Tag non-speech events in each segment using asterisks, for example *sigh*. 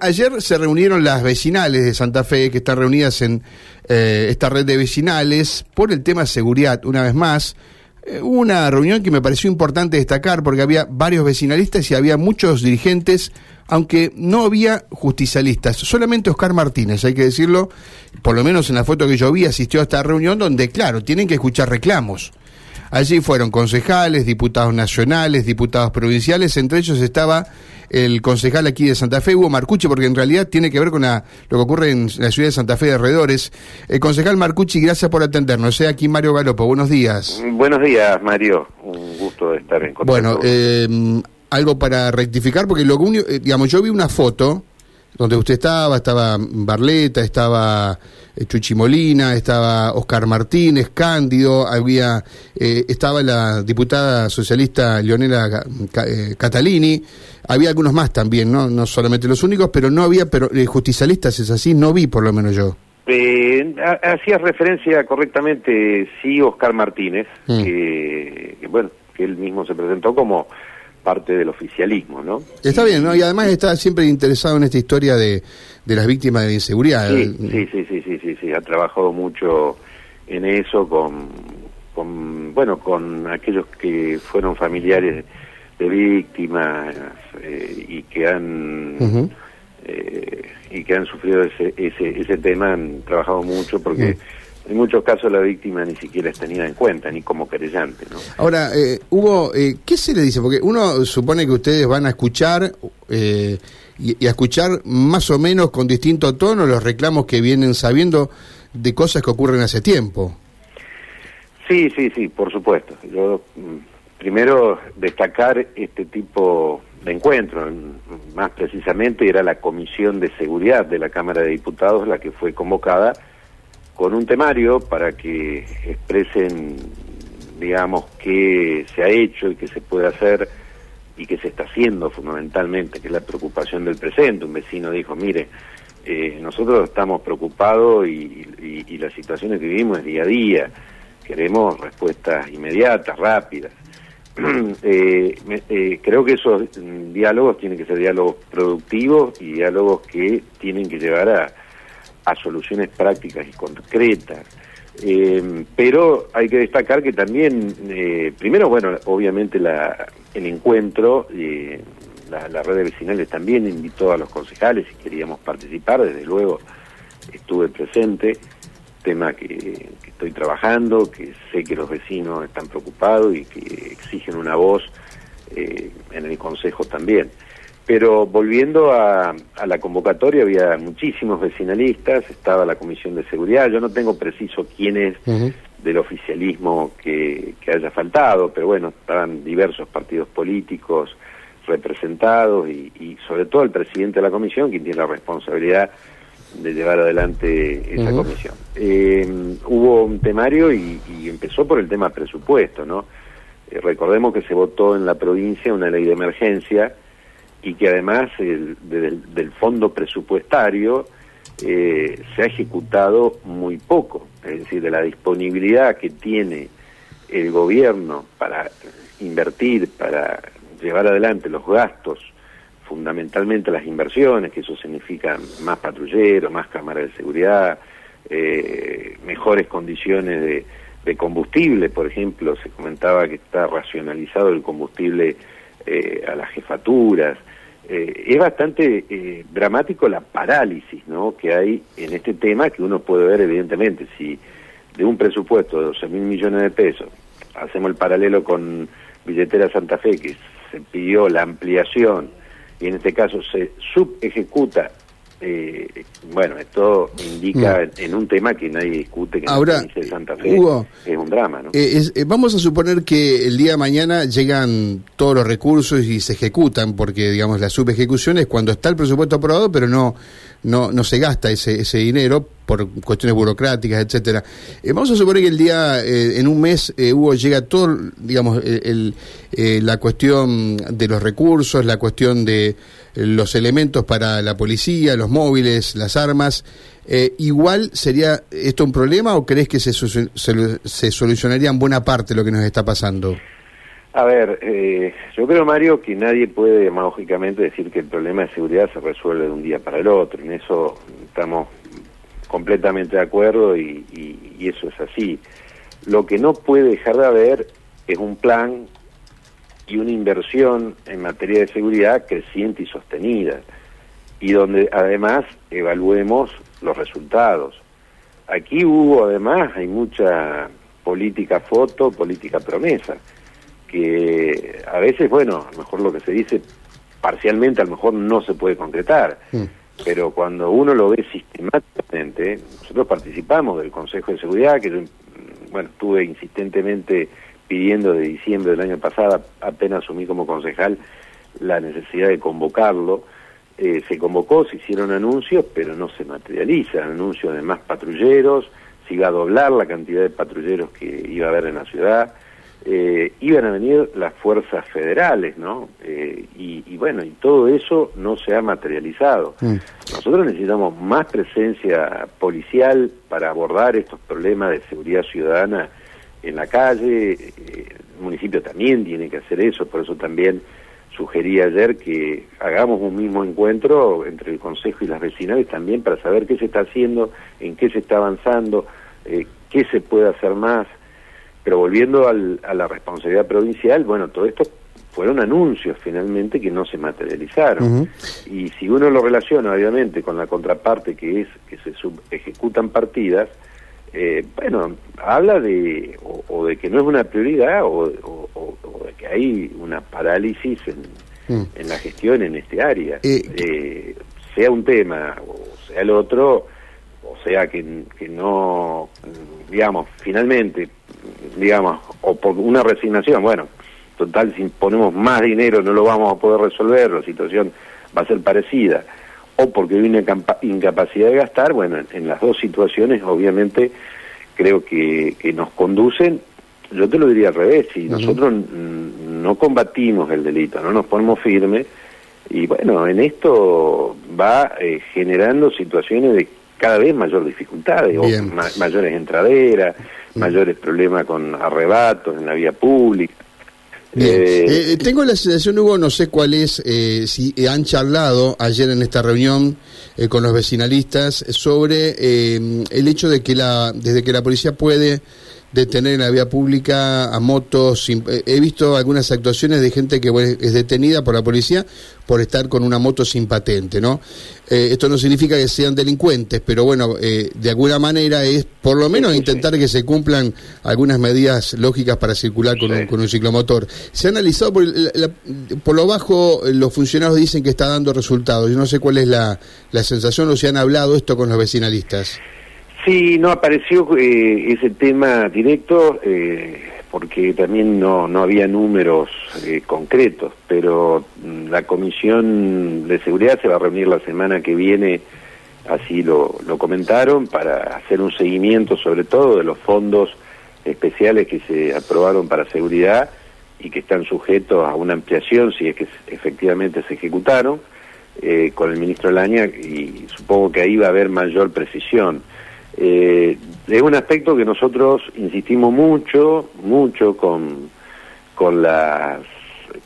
Ayer se reunieron las vecinales de Santa Fe, que están reunidas en eh, esta red de vecinales, por el tema seguridad, una vez más. Eh, una reunión que me pareció importante destacar porque había varios vecinalistas y había muchos dirigentes, aunque no había justicialistas. Solamente Oscar Martínez, hay que decirlo, por lo menos en la foto que yo vi, asistió a esta reunión donde, claro, tienen que escuchar reclamos. Allí fueron concejales, diputados nacionales, diputados provinciales, entre ellos estaba el concejal aquí de Santa Fe, Hugo Marcucci, porque en realidad tiene que ver con lo que ocurre en la ciudad de Santa Fe de alrededores. El concejal Marcucci, gracias por atendernos. Sea aquí Mario Galopo, buenos días. Buenos días, Mario. Un gusto estar en contacto. Bueno, eh, algo para rectificar, porque lo único, eh, digamos, yo vi una foto donde usted estaba, estaba Barleta, estaba eh, Chuchi Molina, estaba Oscar Martínez, Cándido, había, eh, estaba la diputada socialista Leonela eh, Catalini, había algunos más también, ¿no? No solamente los únicos, pero no había pero justicialistas, es así, no vi por lo menos yo. Eh, Hacías referencia correctamente, sí, Oscar Martínez, mm. que, bueno, que él mismo se presentó como parte del oficialismo, ¿no? Está bien, ¿no? Y además está siempre interesado en esta historia de, de las víctimas de la inseguridad. Sí, sí, sí, sí, sí, sí, ha trabajado mucho en eso con, con bueno, con aquellos que fueron familiares de víctimas eh, y que han eh, y que han sufrido ese, ese, ese tema, han trabajado mucho porque en muchos casos la víctima ni siquiera es tenida en cuenta, ni como querellante. ¿no? Ahora, eh, Hugo, eh, ¿qué se le dice? Porque uno supone que ustedes van a escuchar eh, y, a escuchar más o menos con distinto tono los reclamos que vienen sabiendo de cosas que ocurren hace tiempo. Sí, sí, sí, por supuesto. Yo mm, primero destacar este tipo de encuentro, más precisamente era la Comisión de Seguridad de la Cámara de Diputados la que fue convocada con un temario para que expresen, digamos, qué se ha hecho y qué se puede hacer y qué se está haciendo fundamentalmente, que es la preocupación del presente. Un vecino dijo, mire, eh, nosotros estamos preocupados y, las situaciones que vivimos es día a día, queremos respuestas inmediatas, rápidas. *clears throat* Eh, eh, creo que esos diálogos tienen que ser diálogos productivos y diálogos que tienen que llevar a a soluciones prácticas y concretas. Eh, pero hay que destacar que también, eh, primero, bueno, obviamente la, el encuentro, eh, la, red de vecinales también invitó a los concejales y queríamos participar, desde luego estuve presente, tema que, que estoy trabajando, que sé que los vecinos están preocupados y que exigen una voz en el consejo también. Pero volviendo a, la convocatoria, había muchísimos vecinalistas, estaba la Comisión de Seguridad, yo no tengo preciso quién es del oficialismo que, haya faltado, pero bueno, estaban diversos partidos políticos representados y, sobre todo el presidente de la comisión, quien tiene la responsabilidad de llevar adelante esa comisión. Eh, hubo un temario y, empezó por el tema presupuesto, ¿no? Eh, recordemos que se votó en la provincia una ley de emergencia, y que además el, del fondo presupuestario eh, se ha ejecutado muy poco, es decir, de la disponibilidad que tiene el gobierno para invertir, para llevar adelante los gastos, fundamentalmente las inversiones, que eso significa más patrulleros, más cámaras de seguridad, eh, mejores condiciones de, combustible, por ejemplo, se comentaba que está racionalizado el combustible eh, a las jefaturas. Eh, es bastante eh, dramático la parálisis ¿no? que hay en este tema, que uno puede ver evidentemente, si de un presupuesto de 12 mil millones de pesos, hacemos el paralelo con Billetera Santa Fe, que se pidió la ampliación y en este caso se subejecuta eh, bueno, esto indica mm. en un tema que nadie discute, que Ahora, de Santa Fe es un drama. ¿no? Eh, eh, vamos a suponer que el día de mañana llegan todos los recursos y se ejecutan, porque digamos la subejecución es cuando está el presupuesto aprobado, pero no, no, no se gasta ese, ese dinero por cuestiones burocráticas, etcétera. Eh, vamos a suponer que el día, en un mes, Hugo, llega todo, digamos, el, la cuestión de los recursos, la cuestión de los elementos para la policía, los móviles, las armas. ¿Igual sería esto un problema o crees que se, se, solucionaría en buena parte lo que nos está pasando? A ver, eh, yo creo, Mario, que nadie puede demagógicamente decir que el problema de seguridad se resuelve de un día para el otro. En eso estamos completamente de acuerdo y, y eso es así. Lo que no puede dejar de haber es un plan y una inversión en materia de seguridad creciente y sostenida, y donde además evaluemos los resultados. Aquí hubo además, hay mucha política foto, política promesa que a veces, bueno, a lo mejor lo que se dice parcialmente a lo mejor no se puede concretar, mm. pero cuando uno lo ve sistemáticamente, nosotros participamos del Consejo de Seguridad, que yo, bueno, estuve insistentemente pidiendo de diciembre del año pasado, apenas asumí como concejal, la necesidad de convocarlo, eh, se convocó, se hicieron anuncios, pero no se materializan, anuncios de más patrulleros, se iba a doblar la cantidad de patrulleros que iba a haber en la ciudad, eh, iban a venir las fuerzas federales, ¿no? Eh, y, bueno, y todo eso no se ha materializado. Mm. Nosotros necesitamos más presencia policial para abordar estos problemas de seguridad ciudadana en la calle. Eh, el municipio también tiene que hacer eso, por eso también sugerí ayer que hagamos un mismo encuentro entre el Consejo y las vecinales también para saber qué se está haciendo, en qué se está avanzando, qué se puede hacer más. Pero volviendo al, a la responsabilidad provincial, bueno, todo esto fueron anuncios finalmente que no se materializaron. Y si uno lo relaciona, obviamente, con la contraparte que es que se ejecutan partidas, eh, bueno, habla de o, de que no es una prioridad o, de que hay una parálisis en, mm. en la gestión en este área. Eh, eh, sea un tema o sea el otro, o sea que, que no, digamos, finalmente digamos, o por una resignación, bueno, total, si ponemos más dinero no lo vamos a poder resolver, la situación va a ser parecida, o porque hay una incapacidad de gastar, bueno, en, las dos situaciones obviamente creo que, que, nos conducen, yo te lo diría al revés, si nosotros no combatimos el delito, no nos ponemos firmes, y bueno, en esto va eh, generando situaciones de cada vez mayor dificultades, o mayores entraderas, mm. mayores problemas con arrebatos en la vía pública. Eh, eh, tengo la sensación, Hugo, no sé cuál es, eh, si han charlado ayer en esta reunión con los vecinalistas sobre el hecho de que la, desde que la policía puede detener en la vía pública a motos. He visto algunas actuaciones de gente que es detenida por la policía por estar con una moto sin patente, ¿no? Eh, esto no significa que sean delincuentes, pero bueno, eh, de alguna manera es por lo menos intentar que se cumplan algunas medidas lógicas para circular con, un, con un, ciclomotor. Se ha analizado por, por lo bajo, los funcionarios dicen que está dando resultados. Yo no sé cuál es la, la sensación o si han hablado esto con los vecinalistas. Sí, no apareció eh, ese tema directo eh, porque también no, no había números eh, concretos, pero mm, la Comisión de Seguridad se va a reunir la semana que viene, así lo, lo comentaron, para hacer un seguimiento sobre todo de los fondos especiales que se aprobaron para seguridad y que están sujetos a una ampliación si es que efectivamente se ejecutaron con el ministro Laña y supongo que ahí va a haber mayor precisión. Eh, es un aspecto que nosotros insistimos mucho, mucho con, con las,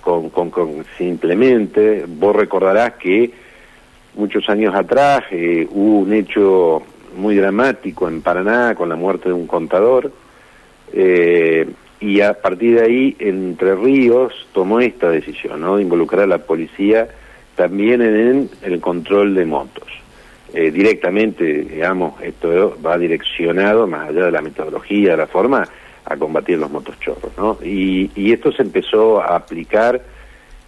con, con, simplemente, vos recordarás que muchos años atrás eh, hubo un hecho muy dramático en Paraná con la muerte de un contador, eh, y a partir de ahí Entre Ríos tomó esta decisión, ¿no? De involucrar a la policía también en el control de motos. Eh, directamente, digamos, esto va direccionado, más allá de la metodología, de la forma, a combatir los motochorros, ¿no? Y, y esto se empezó a aplicar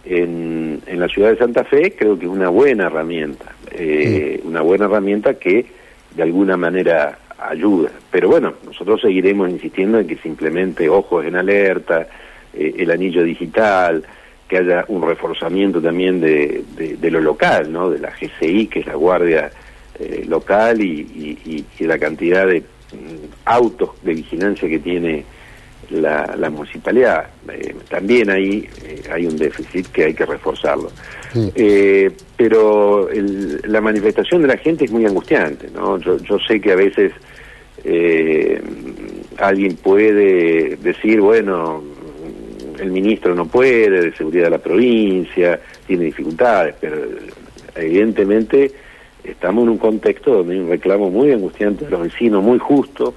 en, en la ciudad de Santa Fe, creo que es una buena herramienta, eh, una buena herramienta que de alguna manera ayuda. Pero bueno, nosotros seguiremos insistiendo en que simplemente ojos en alerta, eh, el anillo digital, que haya un reforzamiento también de, de, de, lo local, ¿no? De la GCI, que es la Guardia eh, local y, la cantidad de mm, autos de vigilancia que tiene la, municipalidad. Eh, también ahí eh, hay un déficit que hay que reforzarlo. pero la manifestación de la gente es muy angustiante. ¿no? Yo, yo sé que a veces alguien puede decir, bueno, el ministro no puede, de seguridad de la provincia, tiene dificultades, pero evidentemente estamos en un contexto donde hay un reclamo muy angustiante de los vecinos, muy justo,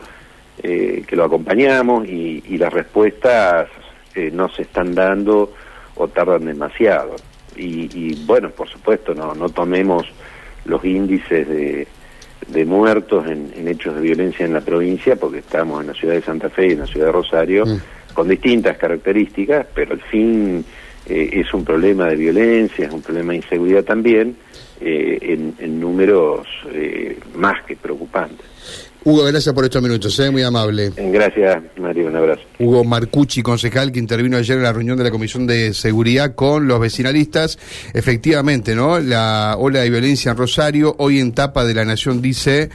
eh, que lo acompañamos y, las respuestas eh, no se están dando o tardan demasiado. Y, bueno, por supuesto, no, no tomemos los índices de, de muertos en, hechos de violencia en la provincia, porque estamos en la ciudad de Santa Fe y en la ciudad de Rosario, mm. con distintas características, pero al fin eh, es un problema de violencia, es un problema de inseguridad también, eh, en, números eh, más que preocupantes. Hugo, gracias por estos minutos, muy amable. Gracias, Mario, un abrazo. Hugo Marcucci, concejal que intervino ayer en la reunión de la Comisión de Seguridad con los vecinalistas. Efectivamente, ¿no? La ola de violencia en Rosario, hoy en tapa de la Nación dice...